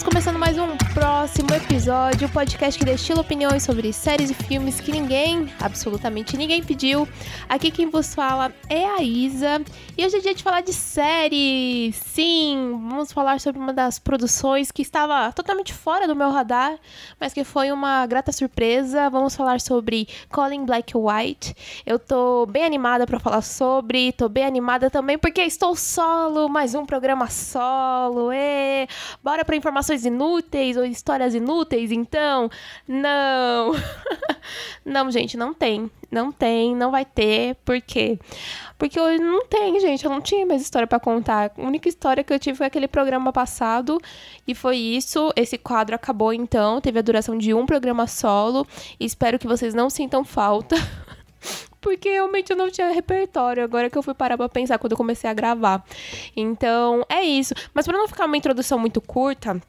Estamos começando mais um próximo episódio, o podcast que destila opiniões sobre séries e filmes que ninguém, absolutamente ninguém pediu. Aqui quem vos fala é a Isa e hoje é dia de falar de série. Sim, vamos falar sobre uma das produções que estava totalmente fora do meu radar, mas que foi uma grata surpresa. Vamos falar sobre Colin Black White. Eu tô bem animada para falar sobre, tô bem animada também porque estou solo, mais um programa solo. E bora para informações inúteis ou histórias inúteis, então? Não. não, gente, não tem. Não tem, não vai ter. Por quê? Porque eu não tem, gente. Eu não tinha mais história para contar. A única história que eu tive foi aquele programa passado. E foi isso. Esse quadro acabou então. Teve a duração de um programa solo. Espero que vocês não sintam falta. porque realmente eu não tinha repertório. Agora que eu fui parar pra pensar quando eu comecei a gravar. Então, é isso. Mas para não ficar uma introdução muito curta.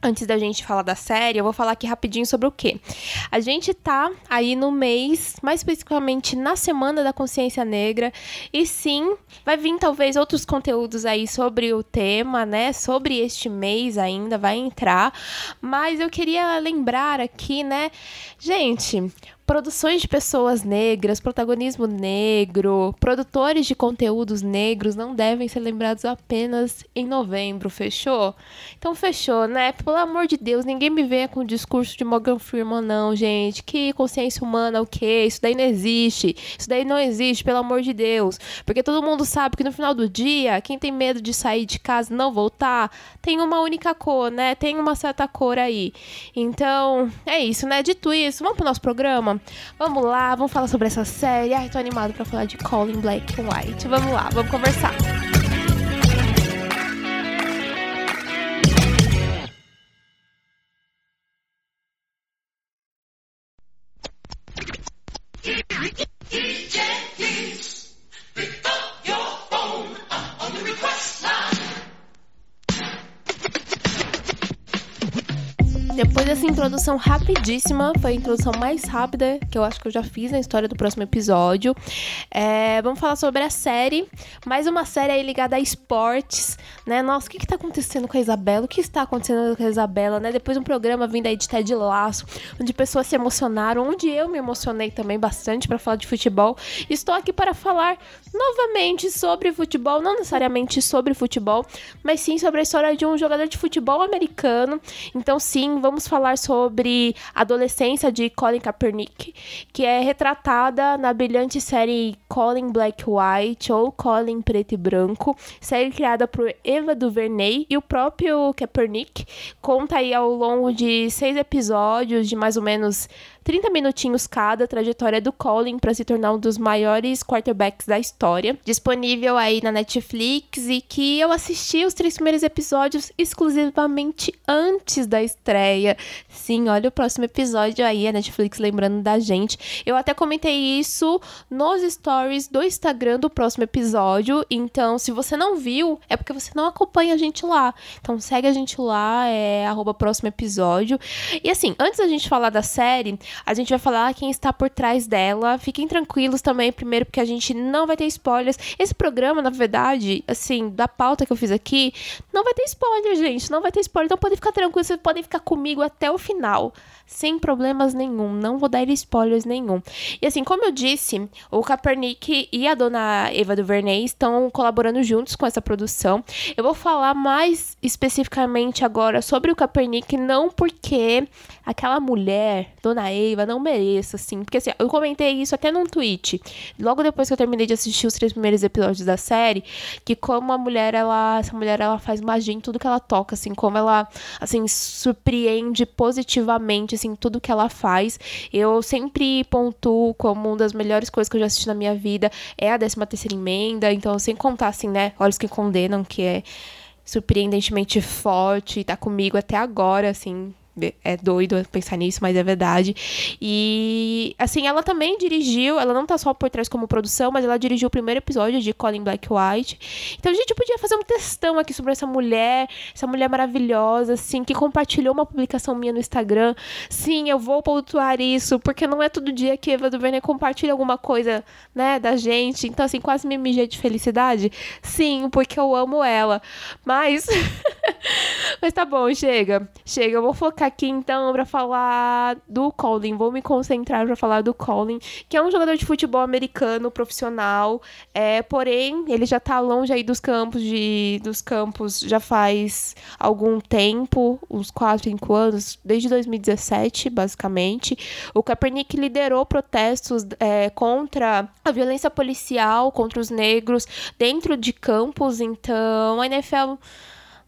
Antes da gente falar da série, eu vou falar aqui rapidinho sobre o que. A gente tá aí no mês, mais especificamente na Semana da Consciência Negra, e sim, vai vir talvez outros conteúdos aí sobre o tema, né? Sobre este mês ainda vai entrar, mas eu queria lembrar aqui, né, gente, produções de pessoas negras, protagonismo negro, produtores de conteúdos negros não devem ser lembrados apenas em novembro, fechou? Então fechou, né? Pelo amor de Deus, ninguém me venha com o discurso de Morgan Freeman, não, gente. Que consciência humana, o quê? Isso daí não existe. Isso daí não existe, pelo amor de Deus. Porque todo mundo sabe que no final do dia, quem tem medo de sair de casa e não voltar, tem uma única cor, né? Tem uma certa cor aí. Então, é isso, né? Dito isso, vamos pro nosso programa? Vamos lá, vamos falar sobre essa série. Ai, tô animado pra falar de Colin Black and White. Vamos lá, vamos conversar. Introdução rapidíssima, foi a introdução mais rápida que eu acho que eu já fiz na história do próximo episódio. É, vamos falar sobre a série, mais uma série aí ligada a esportes, né? Nossa, o que, que tá acontecendo com a Isabela? O que está acontecendo com a Isabela, né? Depois de um programa vindo aí de Ted Laço, onde pessoas se emocionaram, onde eu me emocionei também bastante para falar de futebol. Estou aqui para falar novamente sobre futebol, não necessariamente sobre futebol, mas sim sobre a história de um jogador de futebol americano. Então, sim, vamos falar sobre a adolescência de Colin Kaepernick, que é retratada na brilhante série Colin Black White ou Colin Preto e Branco, série criada por Eva DuVernay e o próprio Kaepernick. Conta aí ao longo de seis episódios de mais ou menos 30 minutinhos cada a trajetória do Colin para se tornar um dos maiores quarterbacks da história. Disponível aí na Netflix e que eu assisti os três primeiros episódios exclusivamente antes da estreia. Sim, olha o próximo episódio aí, a Netflix lembrando da gente. Eu até comentei isso nos stories do Instagram do próximo episódio. Então, se você não viu, é porque você não acompanha a gente lá. Então, segue a gente lá, é próximo episódio. E assim, antes da gente falar da série, a gente vai falar quem está por trás dela. Fiquem tranquilos também, primeiro, porque a gente não vai ter spoilers. Esse programa, na verdade, assim, da pauta que eu fiz aqui, não vai ter spoiler, gente. Não vai ter spoiler. Então podem ficar tranquilos, vocês podem ficar comigo até o final sem problemas nenhum, não vou dar spoilers nenhum. E assim, como eu disse, o Kaepernick e a dona Eva DuVernay estão colaborando juntos com essa produção. Eu vou falar mais especificamente agora sobre o Kaepernick, não porque aquela mulher, dona Eva, não mereça, assim, porque assim, eu comentei isso até num tweet, logo depois que eu terminei de assistir os três primeiros episódios da série, que como a mulher, ela, essa mulher, ela faz magia em tudo que ela toca, assim, como ela, assim, surpreende positivamente, assim, tudo que ela faz. Eu sempre pontuo como uma das melhores coisas que eu já assisti na minha vida é a 13 terceira emenda, então sem contar assim, né, Olhos que Condenam, que é surpreendentemente forte, tá comigo até agora, assim, é doido pensar nisso, mas é verdade. E, assim, ela também dirigiu, ela não tá só por trás como produção, mas ela dirigiu o primeiro episódio de Colin Black White. Então a gente podia fazer um testão aqui sobre essa mulher, essa mulher maravilhosa, assim, que compartilhou uma publicação minha no Instagram. Sim, eu vou pontuar isso, porque não é todo dia que Eva DuVernay compartilha alguma coisa, né, da gente. Então, assim, quase me mijei de felicidade. Sim, porque eu amo ela. Mas Mas tá bom, chega. Chega. Eu vou focar aqui então pra falar do Colin. Vou me concentrar pra falar do Colin, que é um jogador de futebol americano profissional. É, porém, ele já tá longe aí dos campos de dos campos já faz algum tempo, uns 4, 5 anos, desde 2017, basicamente. O Kaepernick liderou protestos é, contra a violência policial contra os negros dentro de campos, então a NFL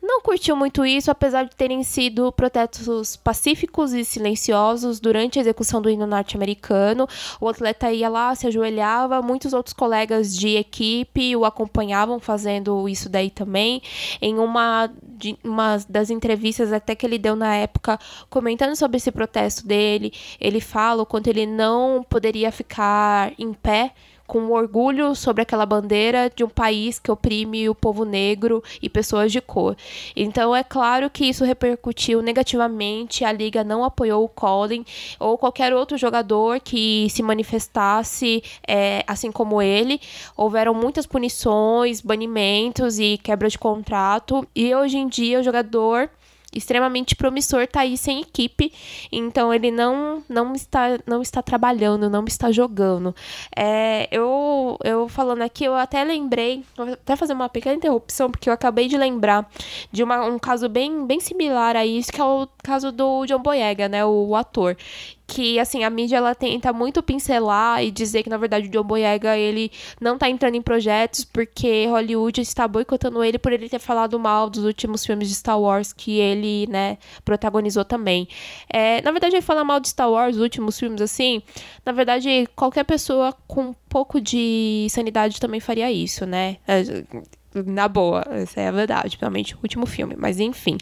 não curtiu muito isso, apesar de terem sido protestos pacíficos e silenciosos durante a execução do hino norte-americano. O atleta ia lá, se ajoelhava, muitos outros colegas de equipe o acompanhavam fazendo isso daí também. Em uma, de, uma das entrevistas até que ele deu na época, comentando sobre esse protesto dele, ele fala o quanto ele não poderia ficar em pé com orgulho sobre aquela bandeira de um país que oprime o povo negro e pessoas de cor. Então é claro que isso repercutiu negativamente, a liga não apoiou o Colin ou qualquer outro jogador que se manifestasse é, assim como ele. Houveram muitas punições, banimentos e quebra de contrato e hoje em dia o jogador extremamente promissor tá aí sem equipe, então ele não não está não está trabalhando, não está jogando. É, eu eu falando aqui, eu até lembrei, vou até fazer uma pequena interrupção porque eu acabei de lembrar de uma, um caso bem bem similar a isso que é o caso do John Boyega, né, o, o ator, que assim a mídia ela tenta muito pincelar e dizer que na verdade o John Boyega ele não tá entrando em projetos porque Hollywood está boicotando ele por ele ter falado mal dos últimos filmes de Star Wars que ele né protagonizou também. É, na verdade ele fala mal de Star Wars os últimos filmes assim. Na verdade qualquer pessoa com um pouco de sanidade também faria isso né? É, na boa, essa é a verdade, principalmente o último filme, mas enfim.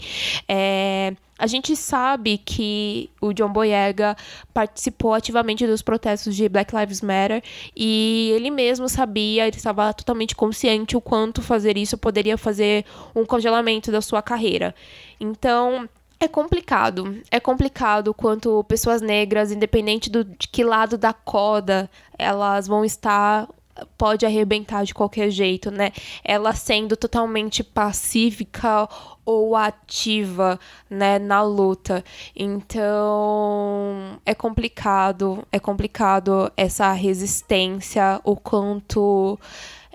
É, a gente sabe que o John Boyega participou ativamente dos protestos de Black Lives Matter e ele mesmo sabia, ele estava totalmente consciente o quanto fazer isso poderia fazer um congelamento da sua carreira. Então, é complicado. É complicado quanto pessoas negras, independente do, de que lado da corda elas vão estar pode arrebentar de qualquer jeito, né? Ela sendo totalmente pacífica ou ativa, né, na luta. Então, é complicado, é complicado essa resistência, o quanto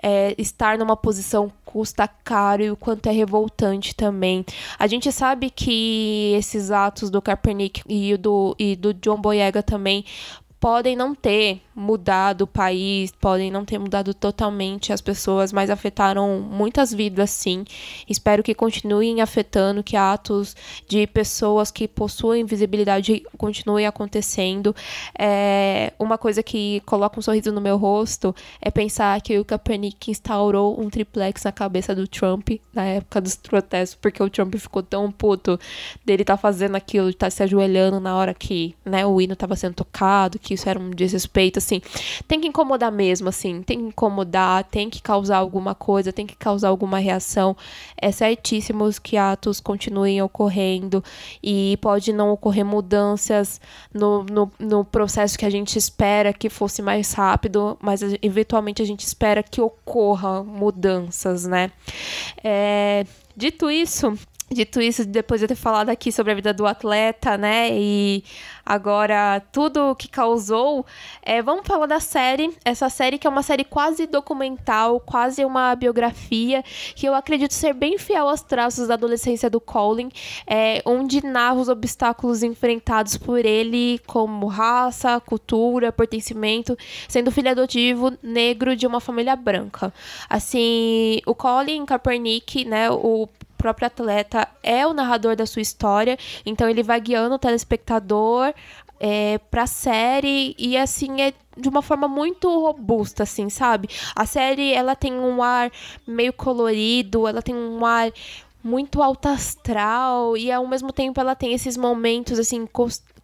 é, estar numa posição custa caro e o quanto é revoltante também. A gente sabe que esses atos do Kaepernick e do, e do John Boyega também podem não ter mudado o país, podem não ter mudado totalmente as pessoas, mas afetaram muitas vidas sim. Espero que continuem afetando, que atos de pessoas que possuem visibilidade continuem acontecendo. É, uma coisa que coloca um sorriso no meu rosto é pensar que o Kaepernick instaurou um triplex na cabeça do Trump na época dos protestos, porque o Trump ficou tão puto dele estar tá fazendo aquilo, estar tá se ajoelhando na hora que né, o hino estava sendo tocado, que isso era um desrespeito assim, tem que incomodar mesmo, assim, tem que incomodar, tem que causar alguma coisa, tem que causar alguma reação. É certíssimo que atos continuem ocorrendo e pode não ocorrer mudanças no, no, no processo que a gente espera que fosse mais rápido, mas eventualmente a gente espera que ocorra mudanças, né? É, dito isso, Dito isso, depois de eu ter falado aqui sobre a vida do atleta, né? E agora tudo o que causou, é, vamos falar da série. Essa série que é uma série quase documental, quase uma biografia, que eu acredito ser bem fiel aos traços da adolescência do Colin, é, onde narra os obstáculos enfrentados por ele, como raça, cultura, pertencimento, sendo filho adotivo negro de uma família branca. Assim, o Colin Kaepernick, né? O próprio atleta é o narrador da sua história, então ele vai guiando o telespectador é, pra série e assim é de uma forma muito robusta, assim, sabe? A série ela tem um ar meio colorido, ela tem um ar muito alto astral e ao mesmo tempo ela tem esses momentos assim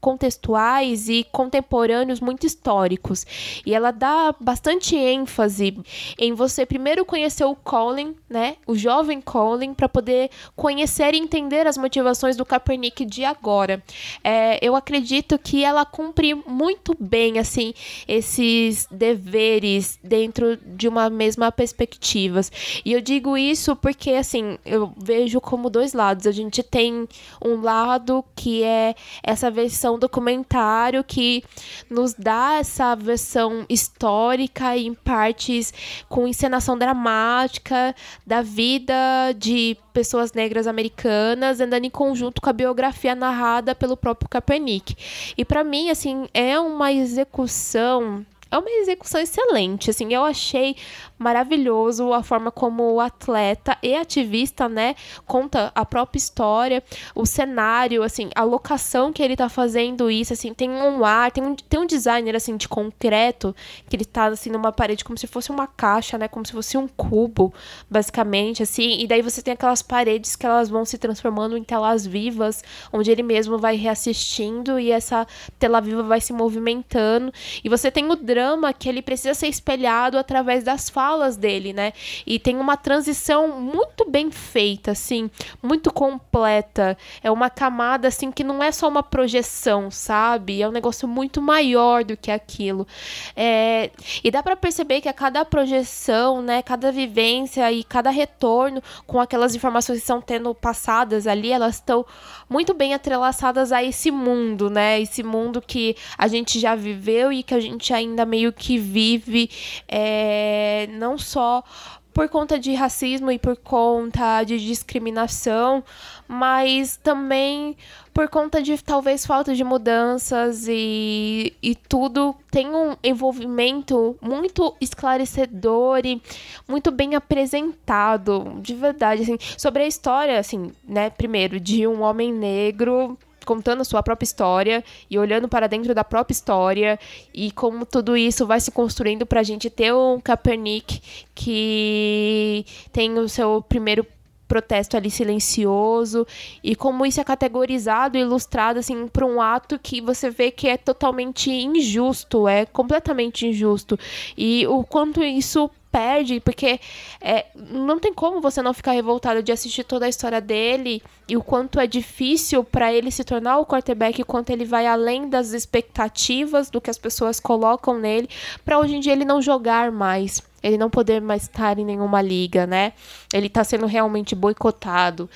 contextuais e contemporâneos muito históricos. E ela dá bastante ênfase em você primeiro conhecer o Colin, né, o jovem Colin, para poder conhecer e entender as motivações do Kaepernick de agora. É, eu acredito que ela cumpre muito bem, assim, esses deveres dentro de uma mesma perspectiva. E eu digo isso porque, assim, eu vejo como dois lados. A gente tem um lado que é essa versão documentário que nos dá essa versão histórica em partes com encenação dramática da vida de pessoas negras americanas andando em conjunto com a biografia narrada pelo próprio Kaepernick. E para mim, assim, é uma execução é uma execução excelente, assim, eu achei maravilhoso a forma como o atleta e ativista, né, conta a própria história, o cenário, assim, a locação que ele tá fazendo isso, assim, tem um ar, tem um, tem um designer, assim, de concreto, que ele tá, assim, numa parede como se fosse uma caixa, né, como se fosse um cubo, basicamente, assim, e daí você tem aquelas paredes que elas vão se transformando em telas vivas, onde ele mesmo vai reassistindo e essa tela viva vai se movimentando, e você tem o drama que ele precisa ser espelhado através das falas falas dele, né? E tem uma transição muito bem feita, assim, muito completa. É uma camada, assim, que não é só uma projeção, sabe? É um negócio muito maior do que aquilo. É... E dá para perceber que a cada projeção, né, cada vivência e cada retorno com aquelas informações que estão tendo passadas ali, elas estão muito bem atrelaçadas a esse mundo, né? Esse mundo que a gente já viveu e que a gente ainda meio que vive é, não só por conta de racismo e por conta de discriminação, mas também por conta de talvez falta de mudanças e, e tudo. Tem um envolvimento muito esclarecedor e muito bem apresentado, de verdade, assim, sobre a história, assim, né, primeiro, de um homem negro contando a sua própria história e olhando para dentro da própria história e como tudo isso vai se construindo para a gente ter um Kaepernick que tem o seu primeiro protesto ali silencioso e como isso é categorizado ilustrado assim para um ato que você vê que é totalmente injusto, é completamente injusto. E o quanto isso perde, porque é, não tem como você não ficar revoltado de assistir toda a história dele e o quanto é difícil para ele se tornar o quarterback, quanto ele vai além das expectativas do que as pessoas colocam nele, para hoje em dia ele não jogar mais. Ele não poder mais estar em nenhuma liga, né? Ele tá sendo realmente boicotado.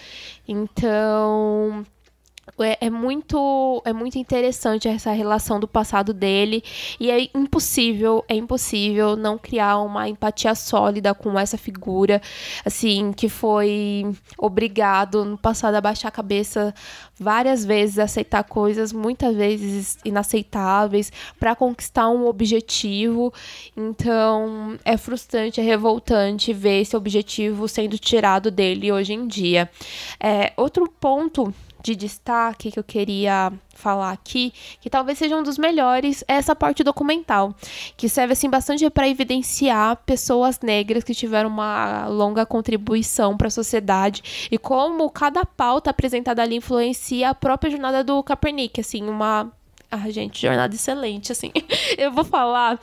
Então, é, é, muito é muito interessante essa relação do passado dele. E é impossível é impossível não criar uma empatia sólida com essa figura assim que foi obrigado no passado a baixar a cabeça várias vezes a aceitar coisas muitas vezes inaceitáveis para conquistar um objetivo. Então é frustrante é revoltante ver esse objetivo sendo tirado dele hoje em dia. É, outro ponto de destaque que eu queria falar aqui, que talvez seja um dos melhores, é essa parte documental, que serve assim bastante para evidenciar pessoas negras que tiveram uma longa contribuição para a sociedade e como cada pauta apresentada ali influencia a própria jornada do Kaepernick, assim, uma ah, gente, jornada excelente, assim. Eu vou falar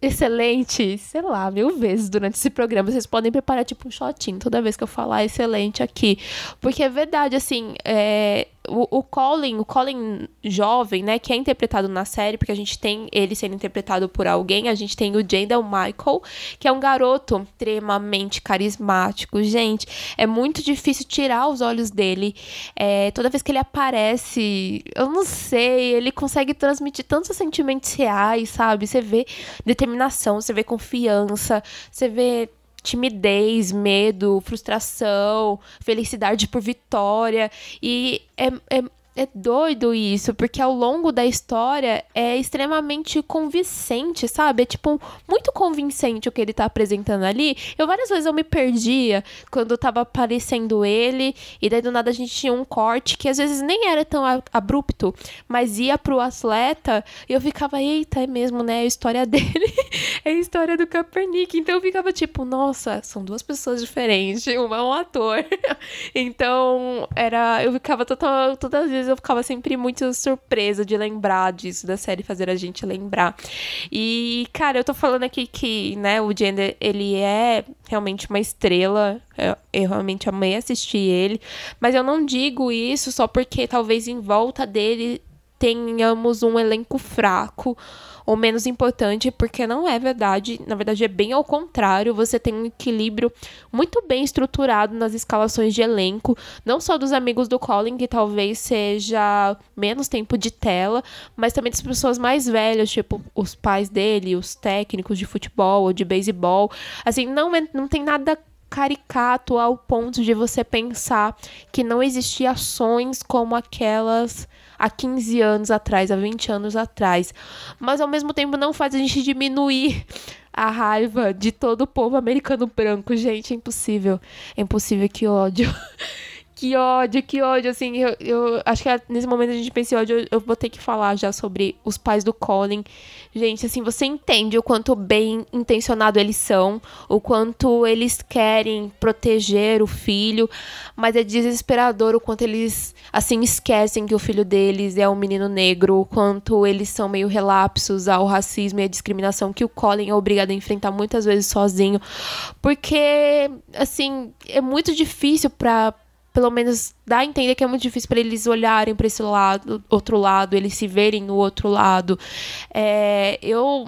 excelente, sei lá, mil vezes durante esse programa. Vocês podem preparar, tipo, um shotinho toda vez que eu falar excelente aqui. Porque é verdade, assim, é, o, Colin, o Colin jovem, né, que é interpretado na série, porque a gente tem ele sendo interpretado por alguém, a gente tem o Jandel Michael, que é um garoto extremamente carismático. Gente, é muito difícil tirar os olhos dele. É, toda vez que ele aparece, eu não sei, ele consegue transmitir tantos sentimentos reais, sabe? Você vê determinação, você vê confiança, você vê timidez, medo, frustração, felicidade por vitória. E é, é, é doido isso, porque ao longo da história é extremamente convincente, sabe? É tipo muito convincente o que ele tá apresentando ali. Eu várias vezes eu me perdia quando tava aparecendo ele, e daí do nada a gente tinha um corte que às vezes nem era tão abrupto, mas ia pro atleta e eu ficava, eita, é mesmo, né? A história dele é a história do Kaepernick. Então eu ficava tipo, nossa, são duas pessoas diferentes, uma é um ator. então, era. Eu ficava total, todas as vezes eu ficava sempre muito surpresa de lembrar disso, da série fazer a gente lembrar. E, cara, eu tô falando aqui que, né, o Gender, ele é realmente uma estrela. Eu, eu realmente amei assistir ele. Mas eu não digo isso só porque talvez em volta dele tenhamos um elenco fraco ou menos importante, porque não é verdade. Na verdade, é bem ao contrário. Você tem um equilíbrio muito bem estruturado nas escalações de elenco, não só dos amigos do Colin, que talvez seja menos tempo de tela, mas também das pessoas mais velhas, tipo os pais dele, os técnicos de futebol ou de beisebol. Assim, não, é, não tem nada caricato ao ponto de você pensar que não existiam ações como aquelas há 15 anos atrás, há 20 anos atrás. Mas ao mesmo tempo não faz a gente diminuir a raiva de todo o povo americano branco. Gente, é impossível. É impossível, que ódio. Que ódio, que ódio, assim, eu, eu acho que nesse momento a gente pensa em ódio, eu, eu vou ter que falar já sobre os pais do Colin. Gente, assim, você entende o quanto bem intencionado eles são, o quanto eles querem proteger o filho, mas é desesperador o quanto eles, assim, esquecem que o filho deles é um menino negro, o quanto eles são meio relapsos ao racismo e à discriminação que o Colin é obrigado a enfrentar muitas vezes sozinho, porque, assim, é muito difícil para pelo menos dá a entender que é muito difícil para eles olharem para esse lado, outro lado, eles se verem no outro lado. É, eu,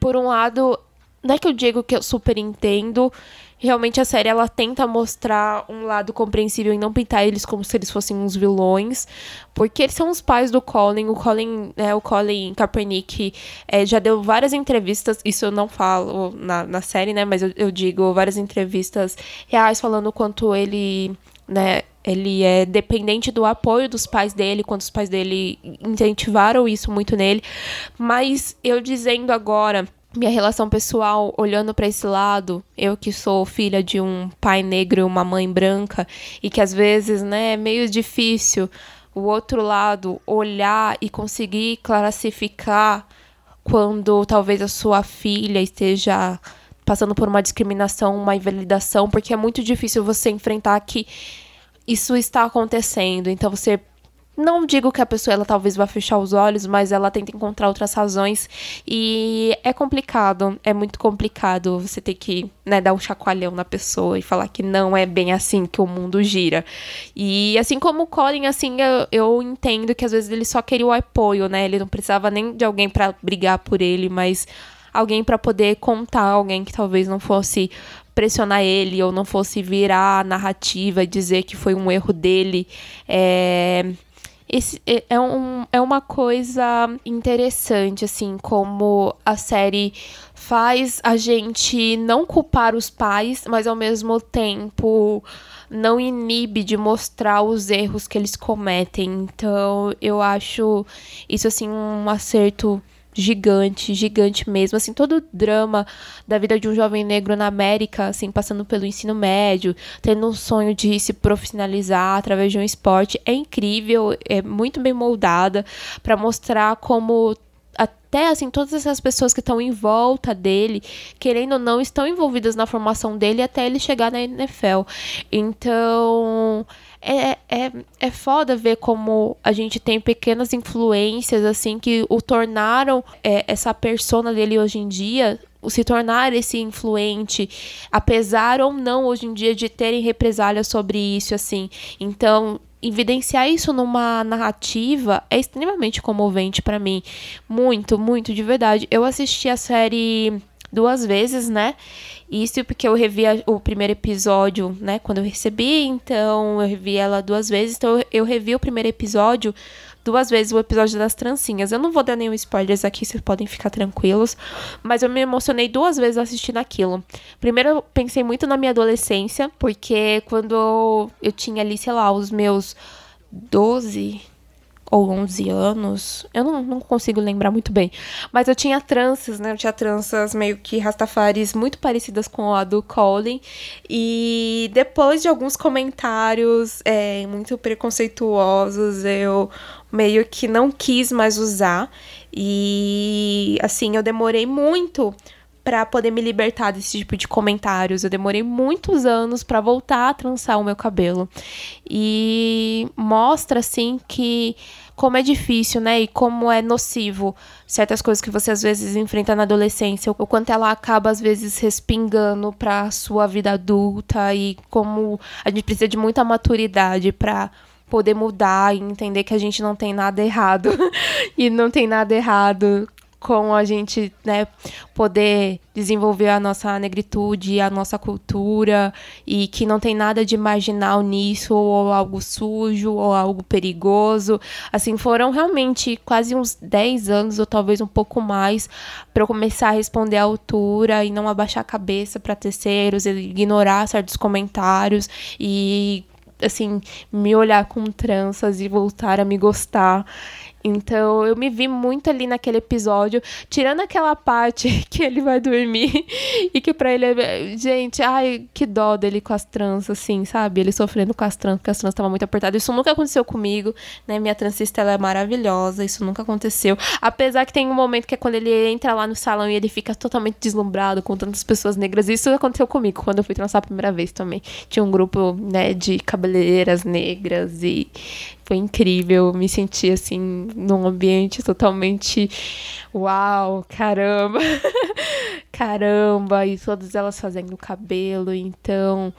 por um lado, não é que eu digo que eu super entendo. Realmente a série ela tenta mostrar um lado compreensível e não pintar eles como se eles fossem uns vilões, porque eles são os pais do Colin. O Colin, né, o Colin Kaepernick é, já deu várias entrevistas, isso eu não falo na, na série, né, mas eu, eu digo várias entrevistas reais falando quanto ele né, ele é dependente do apoio dos pais dele, quando os pais dele incentivaram isso muito nele. Mas eu dizendo agora minha relação pessoal, olhando para esse lado, eu que sou filha de um pai negro e uma mãe branca, e que às vezes, né, é meio difícil o outro lado olhar e conseguir classificar quando talvez a sua filha esteja passando por uma discriminação, uma invalidação, porque é muito difícil você enfrentar que isso está acontecendo. Então você não digo que a pessoa ela talvez vá fechar os olhos, mas ela tenta encontrar outras razões e é complicado, é muito complicado. Você ter que né, dar um chacoalhão na pessoa e falar que não é bem assim que o mundo gira. E assim como o Colin, assim, eu, eu entendo que às vezes ele só queria o apoio, né? Ele não precisava nem de alguém para brigar por ele, mas alguém para poder contar, alguém que talvez não fosse pressionar ele ou não fosse virar a narrativa e dizer que foi um erro dele. É, esse é, é, um, é uma coisa interessante, assim, como a série faz a gente não culpar os pais, mas ao mesmo tempo não inibe de mostrar os erros que eles cometem. Então, eu acho isso, assim, um acerto gigante, gigante mesmo. Assim, todo o drama da vida de um jovem negro na América, assim, passando pelo ensino médio, tendo um sonho de se profissionalizar através de um esporte, é incrível, é muito bem moldada para mostrar como até assim todas essas pessoas que estão em volta dele, querendo ou não, estão envolvidas na formação dele até ele chegar na NFL. Então, é, é, é foda ver como a gente tem pequenas influências, assim, que o tornaram é, essa persona dele hoje em dia se tornar esse influente, apesar ou não hoje em dia de terem represálias sobre isso, assim. Então, evidenciar isso numa narrativa é extremamente comovente para mim. Muito, muito, de verdade. Eu assisti a série duas vezes, né? Isso porque eu revi a, o primeiro episódio, né? Quando eu recebi, então eu revi ela duas vezes. Então eu revi o primeiro episódio duas vezes, o episódio das trancinhas. Eu não vou dar nenhum spoilers aqui, vocês podem ficar tranquilos. Mas eu me emocionei duas vezes assistindo aquilo. Primeiro, eu pensei muito na minha adolescência, porque quando eu tinha ali, sei lá, os meus 12, ou 11 anos, eu não, não consigo lembrar muito bem. Mas eu tinha tranças, né? Eu tinha tranças meio que rastafaris muito parecidas com a do Colin. E depois de alguns comentários é, muito preconceituosos, eu meio que não quis mais usar. E assim, eu demorei muito para poder me libertar desse tipo de comentários. Eu demorei muitos anos para voltar a trançar o meu cabelo. E mostra assim que como é difícil, né? E como é nocivo certas coisas que você às vezes enfrenta na adolescência, o quanto ela acaba às vezes respingando para sua vida adulta e como a gente precisa de muita maturidade para poder mudar e entender que a gente não tem nada errado e não tem nada errado com a gente, né, poder desenvolver a nossa negritude, a nossa cultura e que não tem nada de marginal nisso ou algo sujo ou algo perigoso. Assim, foram realmente quase uns 10 anos ou talvez um pouco mais para eu começar a responder à altura e não abaixar a cabeça para terceiros, ignorar certos comentários e assim, me olhar com tranças e voltar a me gostar. Então eu me vi muito ali naquele episódio, tirando aquela parte que ele vai dormir e que pra ele é. Gente, ai, que dó dele com as tranças, assim, sabe? Ele sofrendo com as tranças, porque as tranças estavam muito apertadas. Isso nunca aconteceu comigo, né? Minha transista ela é maravilhosa, isso nunca aconteceu. Apesar que tem um momento que é quando ele entra lá no salão e ele fica totalmente deslumbrado com tantas pessoas negras. Isso aconteceu comigo quando eu fui trançar a primeira vez também. Tinha um grupo, né, de cabeleireiras negras e foi incrível. Me senti assim num ambiente totalmente uau, caramba. caramba, e todas elas fazendo cabelo, então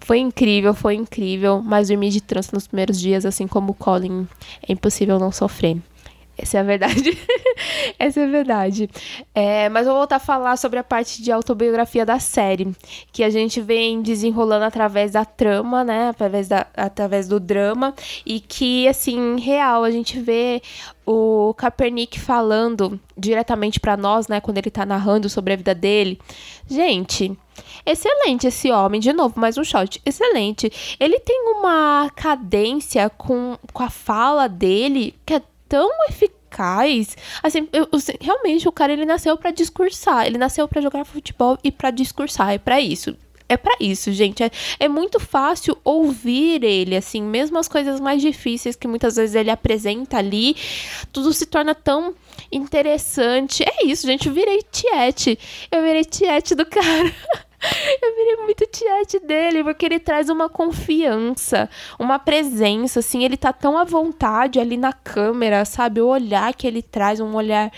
foi incrível, foi incrível, mas dormir de trança nos primeiros dias, assim como o Colin, é impossível não sofrer. Essa é a verdade. Essa é a verdade. É, mas vou voltar a falar sobre a parte de autobiografia da série, que a gente vem desenrolando através da trama, né? Através, da, através do drama, e que, assim, real, a gente vê o Kaepernick falando diretamente para nós, né? Quando ele tá narrando sobre a vida dele. Gente. Excelente esse homem, de novo, mais um shot. Excelente. Ele tem uma cadência com, com a fala dele que é tão eficaz. Assim, eu, eu, realmente o cara ele nasceu para discursar, ele nasceu para jogar futebol e para discursar, é para isso. É para isso, gente. É, é muito fácil ouvir ele, assim, mesmo as coisas mais difíceis que muitas vezes ele apresenta ali, tudo se torna tão interessante. É isso, gente. Eu virei tiete. Eu virei tiete do cara. Eu virei muito tiete dele, porque ele traz uma confiança, uma presença, assim, ele tá tão à vontade ali na câmera, sabe? O olhar que ele traz, um olhar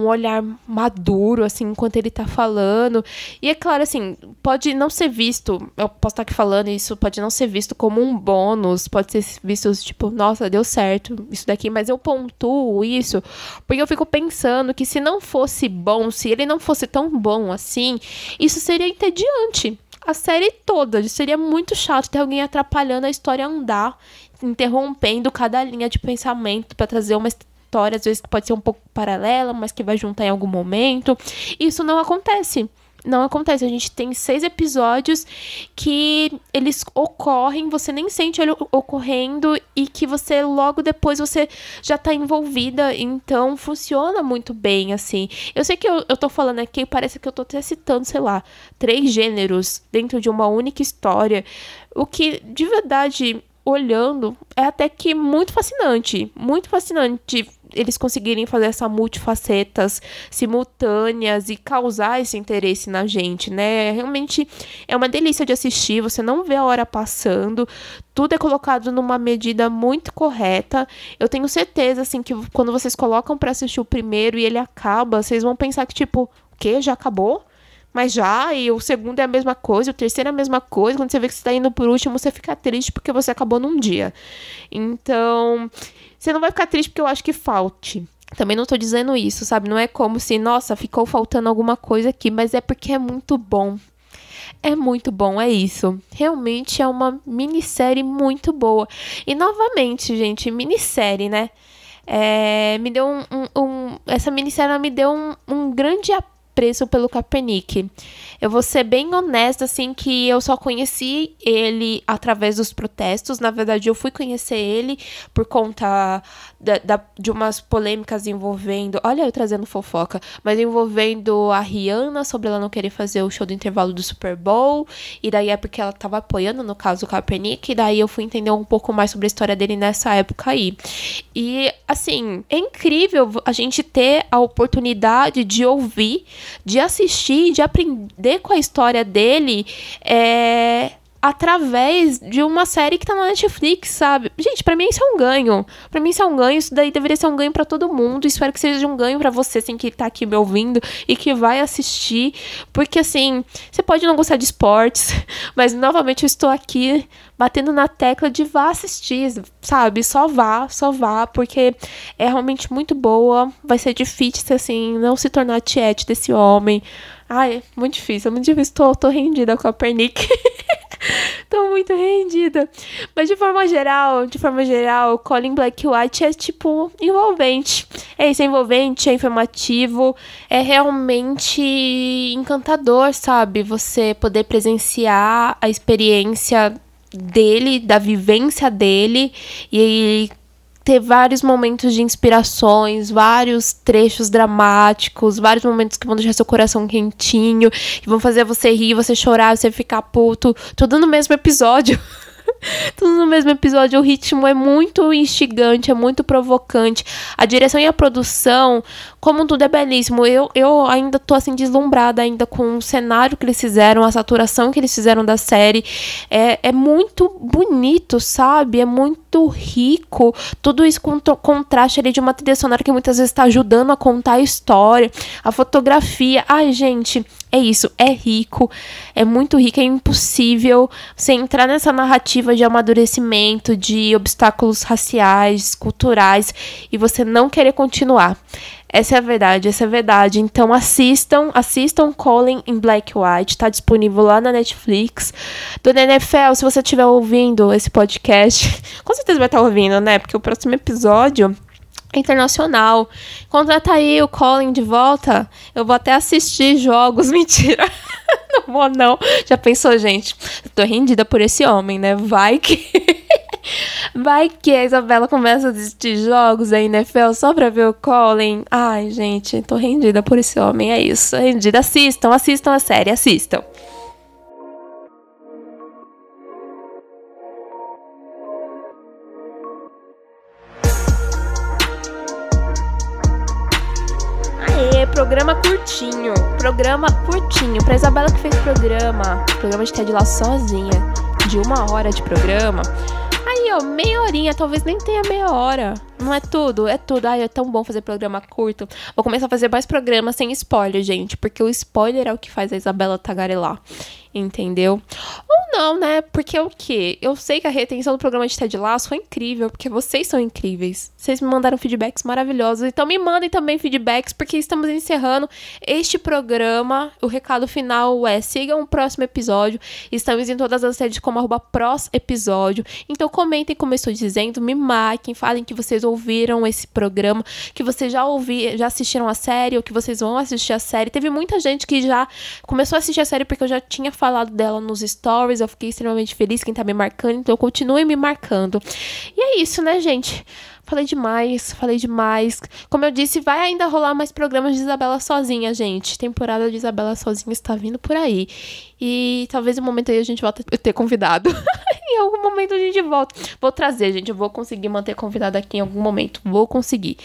um olhar maduro, assim, enquanto ele tá falando. E é claro, assim, pode não ser visto, eu posso estar aqui falando isso, pode não ser visto como um bônus, pode ser visto tipo, nossa, deu certo isso daqui, mas eu pontuo isso porque eu fico pensando que se não fosse bom, se ele não fosse tão bom assim, isso seria entediante a série toda. Seria muito chato ter alguém atrapalhando a história andar, interrompendo cada linha de pensamento para trazer uma história, às vezes que pode ser um pouco paralela, mas que vai juntar em algum momento. Isso não acontece não acontece. A gente tem seis episódios que eles ocorrem, você nem sente ele ocorrendo e que você logo depois você já tá envolvida. Então funciona muito bem, assim. Eu sei que eu, eu tô falando aqui, parece que eu tô até citando, sei lá, três gêneros dentro de uma única história. O que de verdade olhando, é até que muito fascinante. Muito fascinante eles conseguirem fazer essa multifacetas simultâneas e causar esse interesse na gente, né? Realmente é uma delícia de assistir, você não vê a hora passando, tudo é colocado numa medida muito correta. Eu tenho certeza, assim, que quando vocês colocam para assistir o primeiro e ele acaba, vocês vão pensar que, tipo, o quê? Já acabou? Mas já, e o segundo é a mesma coisa, o terceiro é a mesma coisa. Quando você vê que você tá indo por último, você fica triste porque você acabou num dia. Então, você não vai ficar triste porque eu acho que falte. Também não tô dizendo isso, sabe? Não é como se, nossa, ficou faltando alguma coisa aqui, mas é porque é muito bom. É muito bom, é isso. Realmente é uma minissérie muito boa. E novamente, gente, minissérie, né? É, me deu um, um, um, Essa minissérie me deu um, um grande apoio apreço pelo Kaepernick. Eu vou ser bem honesta, assim, que eu só conheci ele através dos protestos. Na verdade, eu fui conhecer ele por conta da, da, de umas polêmicas envolvendo. Olha, eu trazendo fofoca, mas envolvendo a Rihanna sobre ela não querer fazer o show do intervalo do Super Bowl. E daí é porque ela tava apoiando, no caso, o Kaepernick. E daí eu fui entender um pouco mais sobre a história dele nessa época aí. E, assim, é incrível a gente ter a oportunidade de ouvir de assistir, de aprender com a história dele, é, através de uma série que tá na Netflix, sabe? Gente, para mim isso é um ganho. Para mim isso é um ganho, isso daí deveria ser um ganho para todo mundo. Espero que seja um ganho para você, assim, que tá aqui me ouvindo e que vai assistir, porque assim, você pode não gostar de esportes, mas novamente eu estou aqui batendo na tecla de vá assistir, sabe? Só vá, só vá, porque é realmente muito boa. Vai ser difícil, assim, não se tornar tiete desse homem. Ai, muito difícil, é muito difícil. Tô, tô rendida com a Pernick. Tô muito rendida. Mas de forma geral, de forma geral, Colin Black White é tipo envolvente. É isso, é envolvente, é informativo, é realmente encantador, sabe? Você poder presenciar a experiência dele, da vivência dele e ter vários momentos de inspirações, vários trechos dramáticos, vários momentos que vão deixar seu coração quentinho, que vão fazer você rir, você chorar, você ficar puto, tudo no mesmo episódio. Tudo no mesmo episódio, o ritmo é muito instigante, é muito provocante. A direção e a produção, como tudo é belíssimo. Eu, eu ainda tô assim deslumbrada ainda com o cenário que eles fizeram, a saturação que eles fizeram da série. É, é muito bonito, sabe? É muito rico. Tudo isso com contraste ali de uma trilha sonora que muitas vezes está ajudando a contar a história. A fotografia. Ai, gente, é isso, é rico, é muito rico, é impossível você entrar nessa narrativa de amadurecimento, de obstáculos raciais, culturais e você não querer continuar. Essa é a verdade, essa é a verdade. Então assistam, assistam Colin em Black White, tá disponível lá na Netflix. Dona NFL, se você estiver ouvindo esse podcast, com certeza vai estar ouvindo, né? Porque o próximo episódio internacional. Contrata aí o Colin de volta. Eu vou até assistir jogos. Mentira. não vou, não. Já pensou, gente? tô rendida por esse homem, né? Vai que. Vai que a Isabela começa a assistir jogos da NFL só pra ver o Colin. Ai, gente, tô rendida por esse homem. É isso. Rendida. Assistam, assistam a série, assistam. programa curtinho. Programa curtinho. Pra Isabela que fez programa, programa de TED lá sozinha, de uma hora de programa. Ó, meia horinha, talvez nem tenha meia hora. Não é tudo, é tudo. Ai, é tão bom fazer programa curto. Vou começar a fazer mais programas sem spoiler, gente, porque o spoiler é o que faz a Isabela tagarelar entendeu? Ou não, né? Porque o quê? Eu sei que a retenção do programa de Ted Lasso foi incrível, porque vocês são incríveis. Vocês me mandaram feedbacks maravilhosos, então me mandem também feedbacks, porque estamos encerrando este programa. O recado final é: sigam o próximo episódio. Estamos em todas as redes como arroba episódio. Então comentem como eu estou dizendo, me marquem, falem que vocês ouviram esse programa, que vocês já ouviram, já assistiram a série, ou que vocês vão assistir a série. Teve muita gente que já começou a assistir a série porque eu já tinha falado dela nos stories, eu fiquei extremamente feliz quem tá me marcando, então continue me marcando. E é isso, né, gente? Falei demais, falei demais. Como eu disse, vai ainda rolar mais programas de Isabela sozinha, gente. Temporada de Isabela sozinha está vindo por aí. E talvez no momento aí a gente volta a ter convidado. em algum momento a gente volta. Vou trazer, gente. Eu vou conseguir manter convidado aqui em algum momento. Vou conseguir.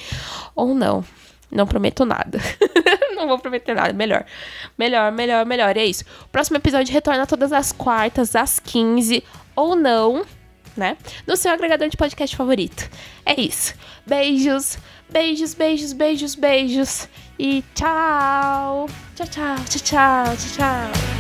Ou não. Não prometo nada. não vou prometer nada. Melhor. Melhor, melhor, melhor. É isso. O próximo episódio retorna todas as quartas, às 15. Ou não, né? No seu agregador de podcast favorito. É isso. Beijos, beijos, beijos, beijos, beijos. E tchau. Tchau, tchau, tchau, tchau, tchau.